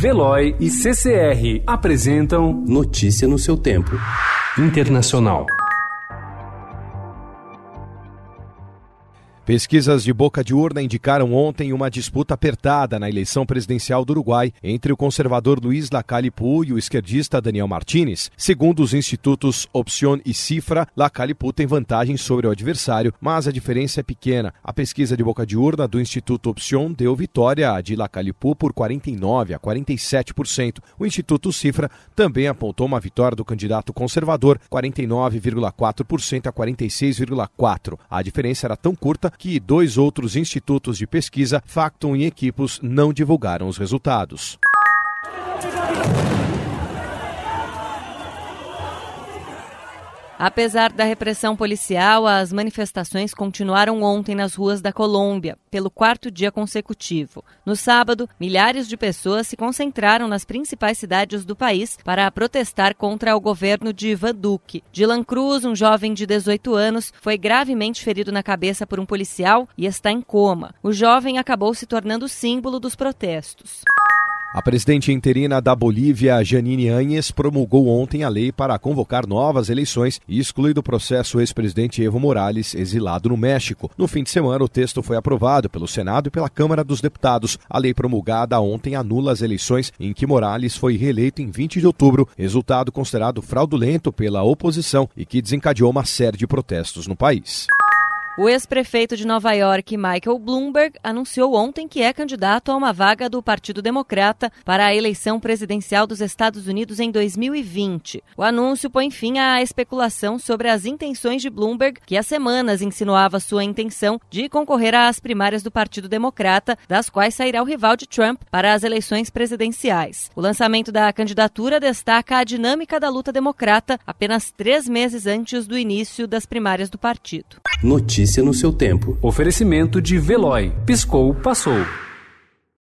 Veloy e CCR apresentam Notícia no seu tempo. Internacional. Pesquisas de boca de urna indicaram ontem uma disputa apertada na eleição presidencial do Uruguai entre o conservador Luiz Lacalle Pou e o esquerdista Daniel Martínez. Segundo os institutos Opcion e Cifra, Lacalle Pou tem vantagem sobre o adversário, mas a diferença é pequena. A pesquisa de boca de urna do Instituto Opcion deu vitória de Lacalle Pou por 49 a 47%. O Instituto Cifra também apontou uma vitória do candidato conservador, 49,4% a 46,4%. A diferença era tão curta que dois outros institutos de pesquisa, Factum e Equipos, não divulgaram os resultados. Apesar da repressão policial, as manifestações continuaram ontem nas ruas da Colômbia, pelo quarto dia consecutivo. No sábado, milhares de pessoas se concentraram nas principais cidades do país para protestar contra o governo de Ivan Duque. Dylan Cruz, um jovem de 18 anos, foi gravemente ferido na cabeça por um policial e está em coma. O jovem acabou se tornando símbolo dos protestos. A presidente interina da Bolívia, Janine Áñez, promulgou ontem a lei para convocar novas eleições e exclui do processo o ex-presidente Evo Morales, exilado no México. No fim de semana, o texto foi aprovado pelo Senado e pela Câmara dos Deputados. A lei promulgada ontem anula as eleições em que Morales foi reeleito em 20 de outubro, resultado considerado fraudulento pela oposição e que desencadeou uma série de protestos no país. O ex-prefeito de Nova York, Michael Bloomberg, anunciou ontem que é candidato a uma vaga do Partido Democrata para a eleição presidencial dos Estados Unidos em 2020. O anúncio põe fim à especulação sobre as intenções de Bloomberg, que há semanas insinuava sua intenção de concorrer às primárias do Partido Democrata, das quais sairá o rival de Trump para as eleições presidenciais. O lançamento da candidatura destaca a dinâmica da luta democrata apenas três meses antes do início das primárias do partido. Notícia no seu tempo. Oferecimento de Veloy. Piscou, passou.